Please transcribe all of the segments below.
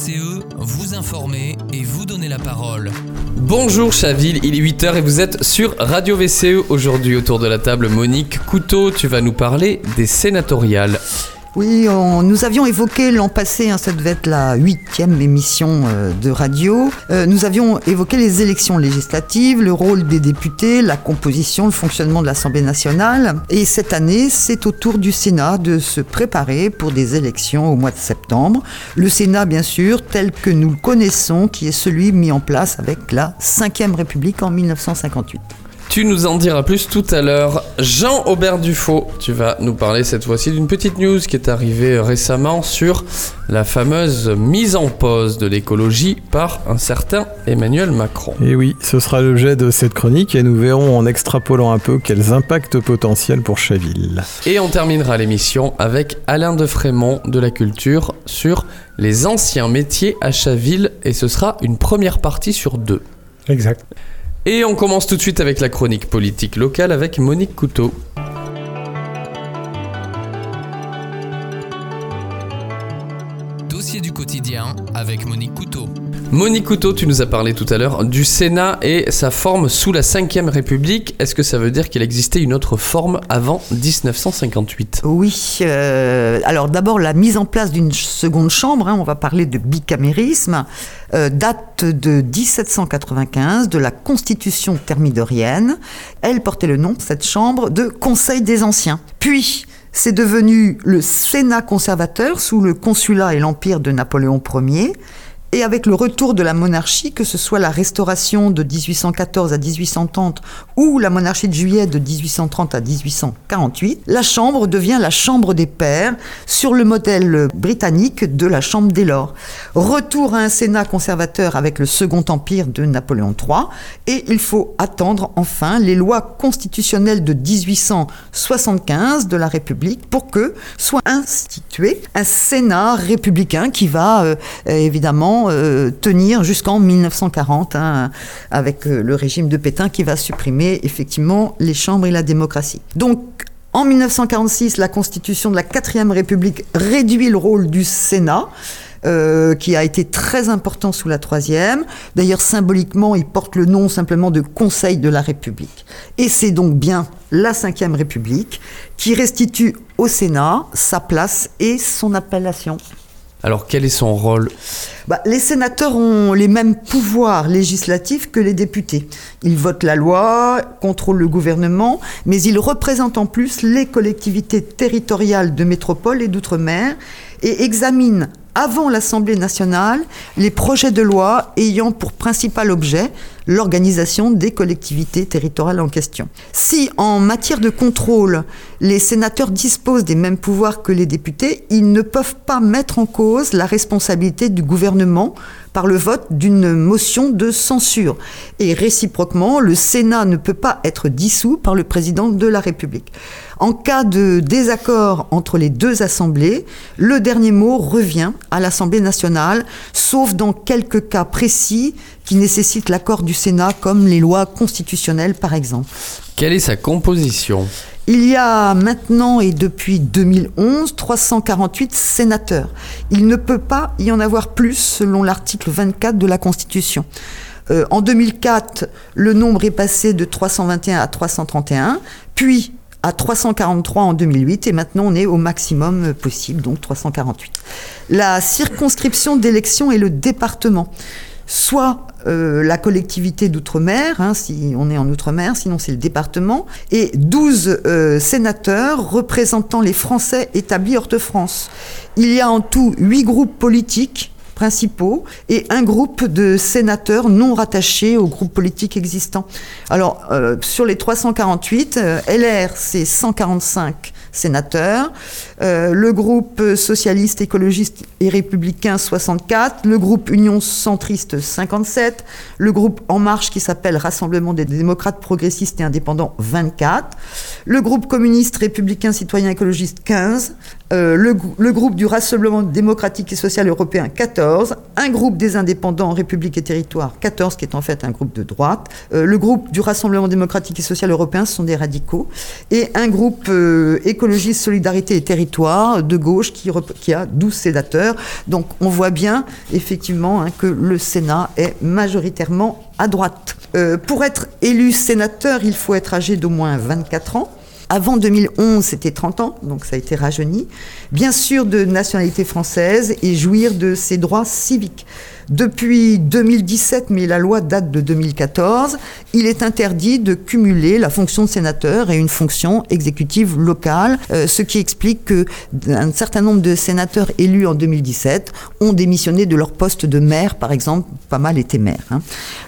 VCE, vous informer et vous donner la parole. Bonjour Chaville, il est 8h et vous êtes sur Radio VCE. Aujourd'hui autour de la table Monique Couteau, tu vas nous parler des sénatoriales. Oui, nous avions évoqué l'an passé, hein, ça devait être la huitième émission euh, de radio, euh, nous avions évoqué les élections législatives, le rôle des députés, la composition, le fonctionnement de l'Assemblée nationale. Et cette année, c'est au tour du Sénat de se préparer pour des élections au mois de septembre. Le Sénat, bien sûr, tel que nous le connaissons, qui est celui mis en place avec la Ve République en 1958. Tu nous en diras plus tout à l'heure. Jean-Aubert Dufaux, tu vas nous parler cette fois-ci d'une petite news qui est arrivée récemment sur la fameuse mise en pause de l'écologie par un certain Emmanuel Macron. Et oui, ce sera l'objet de cette chronique et nous verrons en extrapolant un peu quels impacts potentiels pour Chaville. Et on terminera l'émission avec Alain de Frémont de la Culture sur les anciens métiers à Chaville et ce sera une première partie sur deux. Exact. Et on commence tout de suite avec la chronique politique locale avec Monique Couteau. Dossier du quotidien avec Monique Couteau. Monique Couteau, tu nous as parlé tout à l'heure du Sénat et sa forme sous la Ve République. Est-ce que ça veut dire qu'il existait une autre forme avant 1958 Oui, euh, alors d'abord la mise en place d'une seconde chambre, hein, on va parler de bicamérisme, euh, date de 1795 de la Constitution thermidorienne. Elle portait le nom, cette chambre, de Conseil des Anciens. Puis, c'est devenu le Sénat conservateur sous le consulat et l'empire de Napoléon Ier. Et avec le retour de la monarchie, que ce soit la restauration de 1814 à 1830 ou la monarchie de juillet de 1830 à 1848, la Chambre devient la Chambre des pairs sur le modèle britannique de la Chambre des lords. Retour à un Sénat conservateur avec le Second Empire de Napoléon III et il faut attendre enfin les lois constitutionnelles de 1875 de la République pour que soit institué un Sénat républicain qui va euh, évidemment euh, tenir jusqu'en 1940 hein, avec euh, le régime de Pétain qui va supprimer effectivement les chambres et la démocratie. Donc en 1946, la constitution de la 4ème République réduit le rôle du Sénat. euh, qui a été très important sous la troisième. D'ailleurs, symboliquement, il porte le nom simplement de Conseil de la République. Et c'est donc bien la Ve République qui restitue au Sénat sa place et son appellation. Alors quel est son rôle? Bah, les sénateurs ont les mêmes pouvoirs législatifs que les députés. Ils votent la loi, contrôlent le gouvernement, mais ils représentent en plus les collectivités territoriales de métropole et d'outre-mer et examinent avant l'Assemblée nationale les projets de loi ayant pour principal objet l'organisation des collectivités territoriales en question. Si en matière de contrôle, les sénateurs disposent des mêmes pouvoirs que les députés, ils ne peuvent pas mettre en cause la responsabilité du gouvernement par le vote d'une motion de censure. Et réciproquement, le Sénat ne peut pas être dissous par le président de la République. En cas de désaccord entre les deux assemblées, le dernier mot revient à l'Assemblée nationale, sauf dans quelques cas précis qui nécessitent l'accord du Sénat, comme les lois constitutionnelles par exemple. Quelle est sa composition? Il y a maintenant et depuis 2011 348 sénateurs. Il ne peut pas y en avoir plus selon l'article 24 de la Constitution. Euh, en 2004, le nombre est passé de 321 à 331, puis à 343 en 2008 et maintenant on est au maximum possible, donc 348. La circonscription d'élection est le département soit euh, la collectivité d'outre-mer, hein, si on est en outre-mer, sinon c'est le département, et 12 euh, sénateurs représentant les Français établis hors de France. Il y a en tout 8 groupes politiques principaux et un groupe de sénateurs non rattachés au groupe politique existant. Alors, euh, sur les 348, euh, LR, c'est 145 sénateurs, euh, le groupe socialiste, écologiste et républicain 64, le groupe Union centriste 57, le groupe En Marche qui s'appelle Rassemblement des démocrates progressistes et indépendants 24, le groupe communiste républicain citoyen écologiste 15, euh, le, groupe du Rassemblement démocratique et social européen 14, un groupe des indépendants République et Territoire 14 qui est en fait un groupe de droite, euh, le groupe du Rassemblement démocratique et social européen ce sont des radicaux et un groupe écologiste solidarité et territoire de gauche qui, a 12 sénateurs. Donc on voit bien effectivement hein, que le Sénat est majoritairement à droite. Euh, pour être élu sénateur, il faut être âgé d'au moins 24 ans. Avant 2011, c'était 30 ans, donc ça a été rajeuni. Bien sûr, de nationalité française et jouir de ses droits civiques. Depuis 2017, mais la loi date de 2014, il est interdit de cumuler la fonction de sénateur et une fonction exécutive locale, euh, ce qui explique qu'un certain nombre de sénateurs élus en 2017 ont démissionné de leur poste de maire, par exemple, pas mal étaient maires. Hein.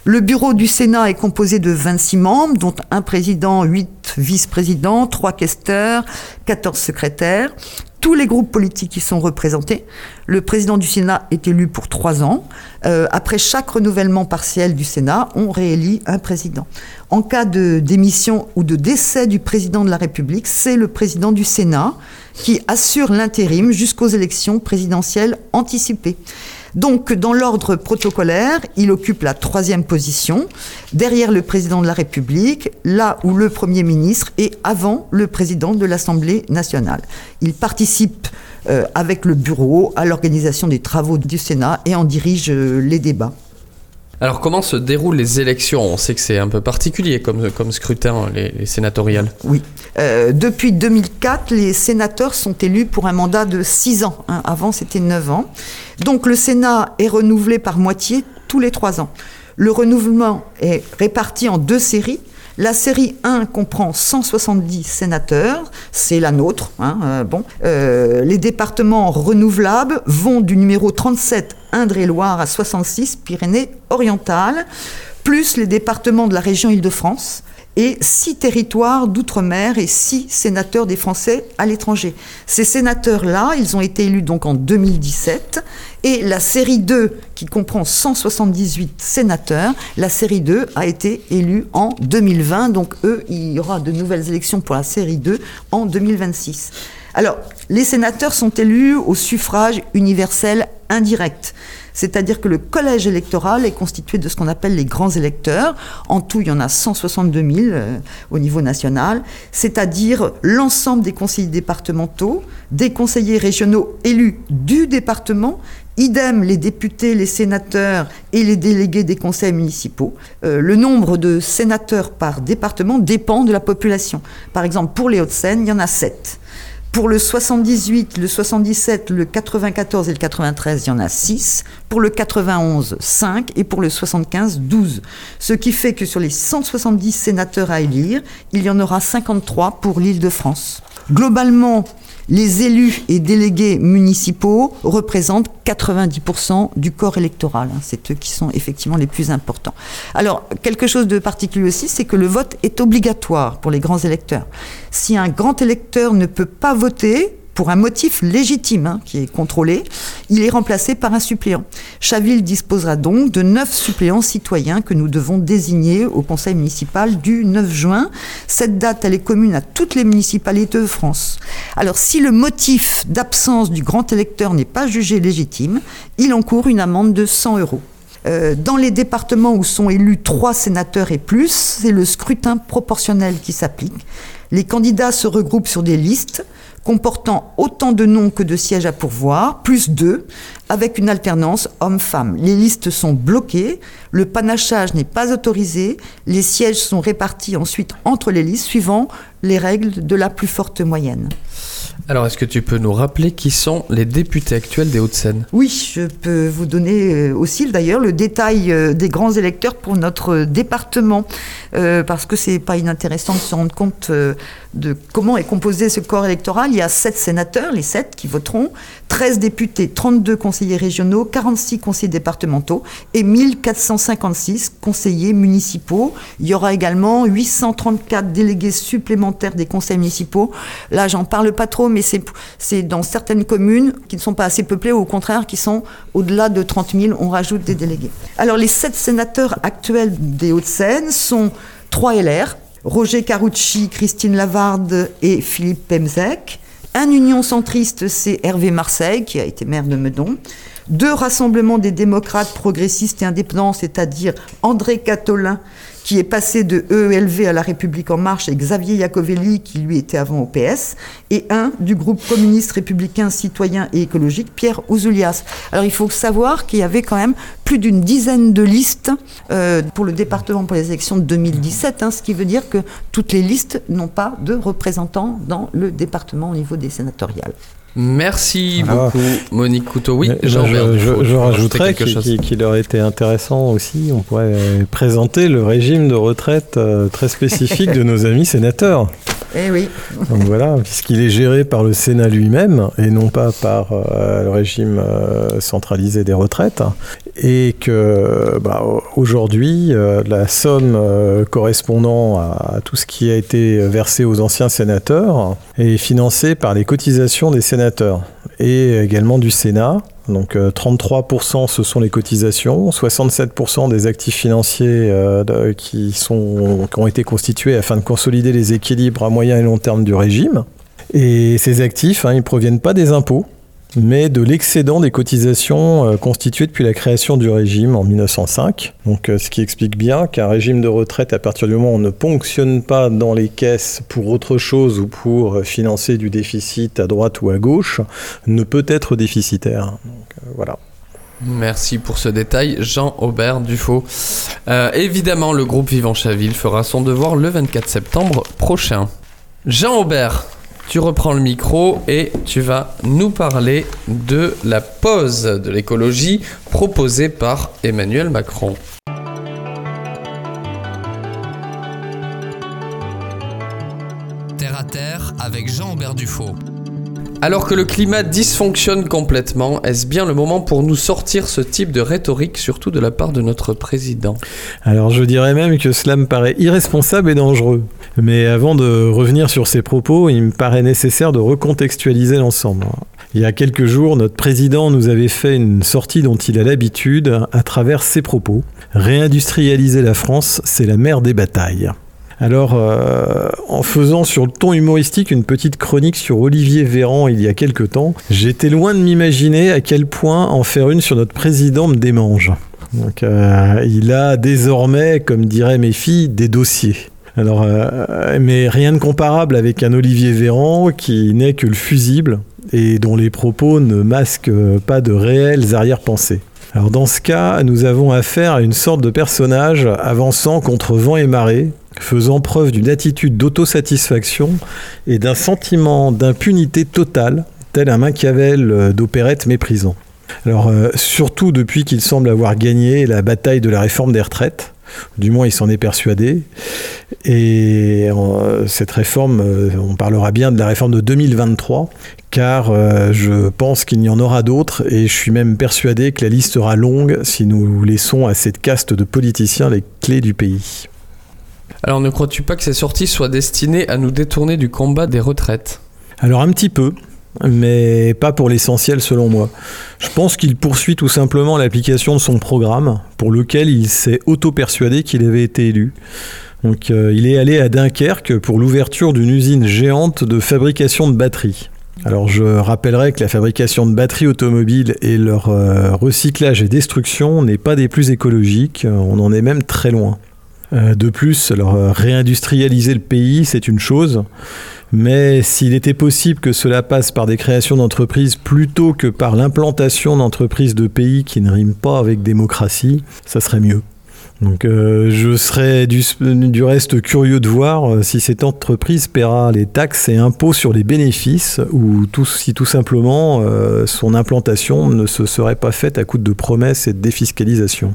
Le bureau du Sénat est composé de 26 membres, dont un président, 8 vice-présidents, 3 questeurs, 14 secrétaires tous les groupes politiques qui sont représentés. Le président du Sénat est élu pour trois ans. Euh, après chaque renouvellement partiel du Sénat, on réélit un président. En cas de démission ou de décès du président de la République, c'est le président du Sénat qui assure l'intérim jusqu'aux élections présidentielles anticipées. Donc, dans l'ordre protocolaire, il occupe la troisième position, derrière le président de la République, là où le Premier ministre est avant le président de l'Assemblée nationale. Il participe euh, avec le bureau à l'organisation des travaux du Sénat et en dirige euh, les débats. Alors comment se déroulent les élections? On sait que c'est un peu particulier comme, comme scrutin, les, sénatoriales. Oui. Euh, depuis 2004, les sénateurs sont élus pour un mandat de 6 ans. Hein. Avant, c'était 9 ans. Donc le Sénat est renouvelé par moitié tous les 3 ans. Le renouvellement est réparti en deux séries. La série 1 comprend 170 sénateurs, c'est la nôtre. Hein, euh, bon. Euh, les départements renouvelables vont du numéro 37 Indre-et-Loire à 66 Pyrénées-Orientales, plus les départements de la région Île-de-France et six territoires d'outre-mer et six sénateurs des Français à l'étranger. Ces sénateurs-là, ils ont été élus donc en 2017 et la série 2, qui comprend 178 sénateurs, la série 2 a été élue en 2020. Donc eux, il y aura de nouvelles élections pour la série 2 en 2026. Alors, les sénateurs sont élus au suffrage universel indirect. C'est-à-dire que le collège électoral est constitué de ce qu'on appelle les grands électeurs. En tout, il y en a 162 000 euh, au niveau national, c'est-à-dire l'ensemble des conseillers départementaux, des conseillers régionaux élus du département Idem les députés, les sénateurs et les délégués des conseils municipaux. Euh, le nombre de sénateurs par département dépend de la population. Par exemple, pour les Hauts-de-Seine, il y en a 7. Pour le 78, le 77, le 94 et le 93, il y en a 6. Pour le 91, 5. Et pour le 75, 12. Ce qui fait que sur les 170 sénateurs à élire, il y en aura 53 pour l'île de France. Globalement, les élus et délégués municipaux représentent 90% du corps électoral. Hein. C'est eux qui sont effectivement les plus importants. Alors, quelque chose de particulier aussi, c'est que le vote est obligatoire pour les grands électeurs. Si un grand électeur ne peut pas voter, pour un motif légitime hein, qui est contrôlé, il est remplacé par un suppléant. Chaville disposera donc de neuf suppléants citoyens que nous devons désigner au conseil municipal du 9 juin. Cette date, elle est commune à toutes les municipalités de France. Alors, si le motif d'absence du grand électeur n'est pas jugé légitime, il encourt une amende de 100 euros. Euh, dans les départements où sont élus trois sénateurs et plus, c'est le scrutin proportionnel qui s'applique. Les candidats se regroupent sur des listes comportant autant de noms que de sièges à pourvoir, plus deux, avec une alternance homme-femme. Les listes sont bloquées, le panachage n'est pas autorisé, les sièges sont répartis ensuite entre les listes suivant les règles de la plus forte moyenne. Alors, est-ce que tu peux nous rappeler qui sont les députés actuels des Hauts-de-Seine? Oui, je peux vous donner euh, aussi d'ailleurs le détail euh, des grands électeurs pour notre département, euh, parce que c'est pas inintéressant de se rendre compte de comment est composé ce corps électoral. Il y a sept sénateurs, les sept qui voteront, 13 députés, 32 conseillers régionaux, 46 conseillers départementaux et 1456 conseillers municipaux. Il y aura également 834 délégués supplémentaires des conseils municipaux. Là, j'en parle pas trop, mais c'est dans certaines communes qui ne sont pas assez peuplées, ou au contraire, qui sont au-delà de 30 000, on rajoute des délégués. Alors, les sept sénateurs actuels des Hauts-de-Seine sont 3 LR, Roger Carucci, Christine Lavarde et Philippe Pemzec. Un union centriste, c'est Hervé Marseille, qui a été maire de Meudon. Deux rassemblements des démocrates progressistes et indépendants, c'est-à-dire André Catolin, qui est passé de EELV à la République en marche, et Xavier Iacovelli, qui lui était avant au PS, et un du groupe communiste républicain citoyen et écologique, Pierre Ouzoulias. Alors il faut savoir qu'il y avait quand même plus d'une dizaine de listes euh, pour le département pour les élections de 2017, hein, ce qui veut dire que toutes les listes n'ont pas de représentants dans le département au niveau des sénatoriales. Merci beaucoup, Monique Couteau. Oui, je, je, je rajouterais qu'il aurait été intéressant aussi, on pourrait présenter le régime de retraite euh, très spécifique de nos amis sénateurs. Eh oui. Donc voilà, puisqu'il est géré par le Sénat lui-même et non pas par euh, le régime euh, centralisé des retraites. Et que bah, aujourd'hui, la somme correspondant à, tout ce qui a été versé aux anciens sénateurs est financée par les cotisations des sénateurs et également du Sénat. Donc 33% euh, ce sont les cotisations, 67% des actifs financiers euh, qui, sont, qui ont été constitués afin de consolider les équilibres à moyen et long terme du régime. Et ces actifs, hein, ils ne proviennent pas des impôts, mais de l'excédent des cotisations euh, constituées depuis la création du régime en 1905. Donc, euh, ce qui explique bien qu'un régime de retraite, à partir du moment où on ne ponctionne pas dans les caisses pour autre chose ou pour euh, financer du déficit à droite ou à gauche, ne peut être déficitaire. Voilà. Merci pour ce détail, Jean-Aubert Dufaux. évidemment, le groupe Vivant Chaville fera son devoir le 24 septembre prochain. Jean-Aubert, tu reprends le micro et tu vas nous parler de la pause de l'écologie proposée par Emmanuel Macron. Terre à terre avec Jean-Aubert Dufaux. Alors que le climat dysfonctionne complètement, est-ce bien le moment pour nous sortir ce type de rhétorique, surtout de la part de notre président? Alors je dirais même que cela me paraît irresponsable et dangereux. Mais avant de revenir sur ces propos, il me paraît nécessaire de recontextualiser l'ensemble. Il y a quelques jours, notre président nous avait fait une sortie dont il a l'habitude à travers ses propos. Réindustrialiser la France, c'est la mère des batailles. Alors, euh, en faisant sur le ton humoristique une petite chronique sur Olivier Véran il y a quelque temps, j'étais loin de m'imaginer à quel point en faire une sur notre président me démange. Euh, il a désormais, comme diraient mes filles, des dossiers. Alors, euh, mais rien de comparable avec un Olivier Véran qui n'est que le fusible et dont les propos ne masquent pas de réelles arrière-pensées. Alors dans ce cas, nous avons affaire à une sorte de personnage avançant contre vent et marée, faisant preuve d'une attitude d'autosatisfaction et d'un sentiment d'impunité totale, tel un Machiavel d'opérette méprisant. Alors, euh, surtout depuis qu'il semble avoir gagné la bataille de la réforme des retraites, du moins il s'en est persuadé, et euh, cette réforme, on parlera bien de la réforme de 2023, car je pense qu'il y en aura d'autres, et je suis même persuadé que la liste sera longue si nous laissons à cette caste de politiciens les clés du pays. Alors ne crois-tu pas que ces sorties soient destinées à nous détourner du combat des retraites? Alors un petit peu, mais pas pour l'essentiel selon moi. Je pense qu'il poursuit tout simplement l'application de son programme, pour lequel il s'est auto-persuadé qu'il avait été élu. Donc euh, il est allé à Dunkerque pour l'ouverture d'une usine géante de fabrication de batteries. Alors je rappellerai que la fabrication de batteries automobiles et leur euh, recyclage et destruction n'est pas des plus écologiques, on en est même très loin. Euh, de plus, alors réindustrialiser le pays, c'est une chose, mais s'il était possible que cela passe par des créations d'entreprises plutôt que par l'implantation d'entreprises de pays qui ne riment pas avec démocratie, ça serait mieux. Donc euh, je serais du, reste curieux de voir si cette entreprise paiera les taxes et impôts sur les bénéfices ou si tout simplement son implantation ne se serait pas faite à coup de promesses et de défiscalisation.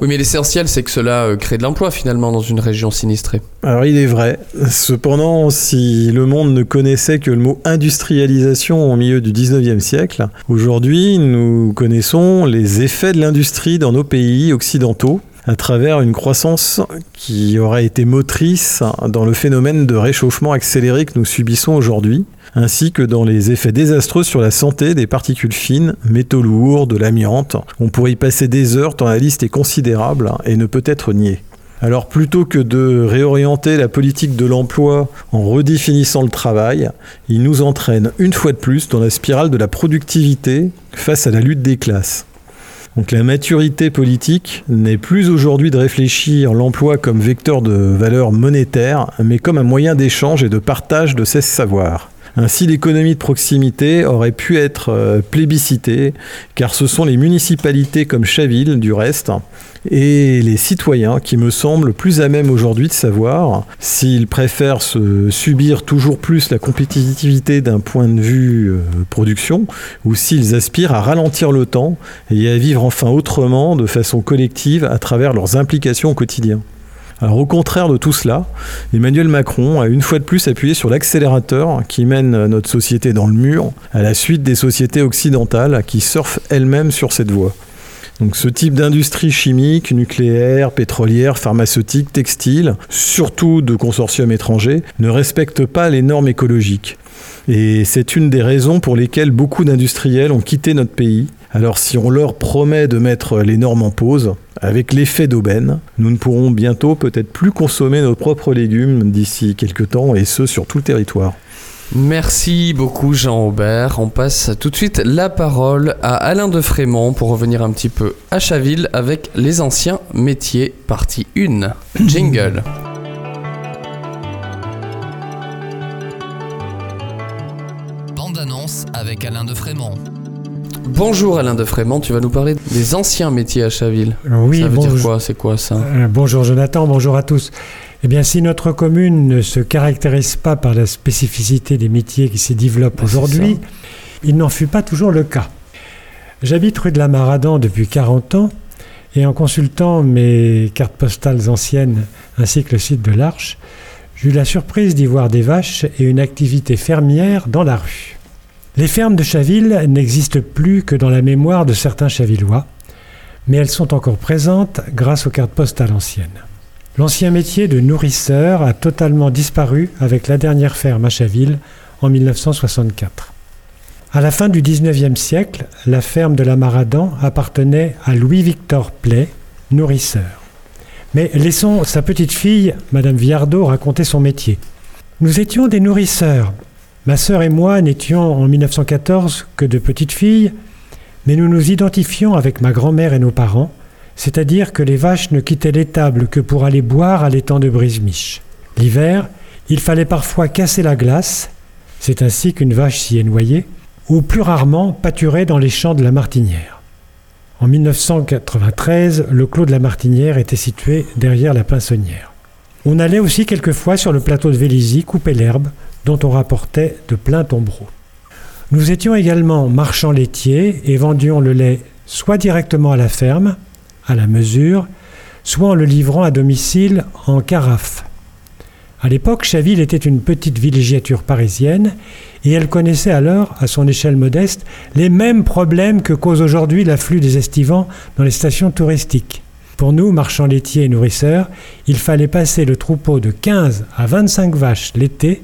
Oui, mais l'essentiel, c'est que cela euh, crée de l'emploi finalement dans une région sinistrée. Alors il est vrai. Cependant, si le monde ne connaissait que le mot industrialisation au milieu du 19e siècle, aujourd'hui nous connaissons les effets de l'industrie dans nos pays occidentaux à travers une croissance qui aurait été motrice dans le phénomène de réchauffement accéléré que nous subissons aujourd'hui, ainsi que dans les effets désastreux sur la santé des particules fines, métaux lourds, de l'amiante. On pourrait y passer des heures tant la liste est considérable et ne peut être niée. Alors plutôt que de réorienter la politique de l'emploi en redéfinissant le travail, il nous entraîne une fois de plus dans la spirale de la productivité face à la lutte des classes. Donc la maturité politique n'est plus aujourd'hui de réfléchir l'emploi comme vecteur de valeur monétaire, mais comme un moyen d'échange et de partage de ses savoirs. Ainsi, l'économie de proximité aurait pu être euh, plébiscitée, car ce sont les municipalités comme Chaville, du reste, et les citoyens qui me semblent plus à même aujourd'hui de savoir s'ils préfèrent se subir toujours plus la compétitivité d'un point de vue euh, production ou s'ils aspirent à ralentir le temps et à vivre enfin autrement de façon collective à travers leurs implications au quotidien. Alors au contraire de tout cela, Emmanuel Macron a une fois de plus appuyé sur l'accélérateur qui mène notre société dans le mur, à la suite des sociétés occidentales qui surfent elles-mêmes sur cette voie. Donc ce type d'industrie chimique, nucléaire, pétrolière, pharmaceutique, textile, surtout de consortiums étrangers, ne respecte pas les normes écologiques. Et c'est une des raisons pour lesquelles beaucoup d'industriels ont quitté notre pays. Alors si on leur promet de mettre les normes en pause, avec l'effet d'aubaine, nous ne pourrons bientôt peut-être plus consommer nos propres légumes d'ici quelques temps, et ce sur tout le territoire. Merci beaucoup Jean-Aubert. On passe tout de suite la parole à Alain de Frémont pour revenir un petit peu à Chaville avec les anciens métiers, partie 1. Jingle. Bande annonce avec Alain de Frémont. Bonjour Alain de Frémont, tu vas nous parler des anciens métiers à Chaville. Oui, ça veut bonjour. dire quoi C'est quoi ça? Euh, bonjour Jonathan, bonjour à tous. Eh bien, si notre commune ne se caractérise pas par la spécificité des métiers qui s'y développent Ben, c'est aujourd'hui, il n'en fut pas toujours le cas. J'habite rue de la Maradan depuis 40 ans et en consultant mes cartes postales anciennes ainsi que le site de l'Arche, j'eus la surprise d'y voir des vaches et une activité fermière dans la rue. Les fermes de Chaville n'existent plus que dans la mémoire de certains Chavillois, mais elles sont encore présentes grâce aux cartes postales anciennes. L'ancien métier de nourrisseur a totalement disparu avec la dernière ferme à Chaville en 1964. À la fin du XIXe siècle, la ferme de la Maradan appartenait à Louis-Victor Play, nourrisseur. Mais laissons sa petite fille, Madame Viardot, raconter son métier. Nous étions des nourrisseurs. Ma sœur et moi n'étions en 1914 que de petites filles, mais nous nous identifions avec ma grand-mère et nos parents, c'est-à-dire que les vaches ne quittaient l'étable que pour aller boire à l'étang de Brisemiche. L'hiver, il fallait parfois casser la glace, c'est ainsi qu'une vache s'y est noyée, ou plus rarement pâturer dans les champs de la Martinière. En 1993, le clos de la Martinière était situé derrière la Pinsonnière. On allait aussi quelquefois sur le plateau de Vélizy couper l'herbe dont on rapportait de pleins tombereaux. Nous étions également marchands laitiers et vendions le lait soit directement à la ferme, à la mesure, soit en le livrant à domicile en carafe. À l'époque, Chaville était une petite villégiature parisienne et elle connaissait alors, à son échelle modeste, les mêmes problèmes que cause aujourd'hui l'afflux des estivants dans les stations touristiques. Pour nous, marchands laitiers et nourrisseurs, il fallait passer le troupeau de 15 à 25 vaches l'été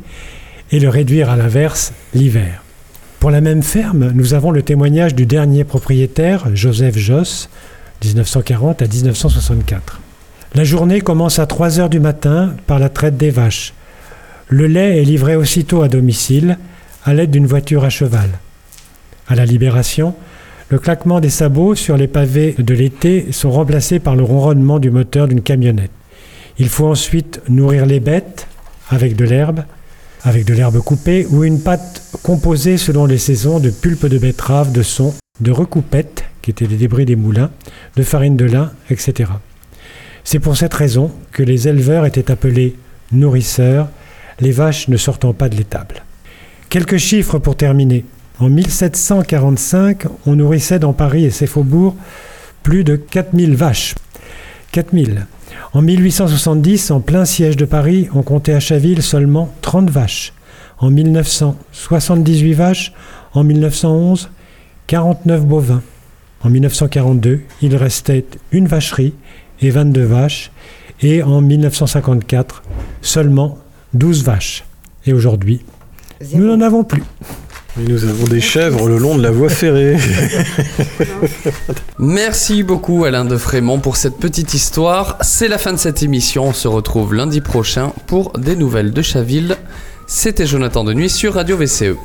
et le réduire à l'inverse l'hiver. Pour la même ferme, nous avons le témoignage du dernier propriétaire, Joseph Josse, 1940 à 1964. La journée commence à 3 heures du matin par la traite des vaches. Le lait est livré aussitôt à domicile à l'aide d'une voiture à cheval. À la libération, le claquement des sabots sur les pavés de l'été sont remplacés par le ronronnement du moteur d'une camionnette. Il faut ensuite nourrir les bêtes avec de l'herbe, avec de l'herbe coupée ou une pâte composée selon les saisons de pulpe de betterave, de son, de recoupettes, qui étaient des débris des moulins, de farine de lin, etc. C'est pour cette raison que les éleveurs étaient appelés nourrisseurs, les vaches ne sortant pas de l'étable. Quelques chiffres pour terminer. En 1745, on nourrissait dans Paris et ses faubourgs plus de 4000 vaches. 4000. En 1870, en plein siège de Paris, on comptait à Chaville seulement 30 vaches. En 1900, 78 vaches. En 1911, 49 bovins. En 1942, il restait une vacherie et 22 vaches. Et en 1954, seulement 12 vaches. Et aujourd'hui, nous n'en avons plus. Nous avons des chèvres le long de la voie ferrée. Merci beaucoup Alain de Frémont pour cette petite histoire. C'est la fin de cette émission. On se retrouve lundi prochain pour des nouvelles de Chaville. C'était Jonathan de Nuit sur Radio VCE.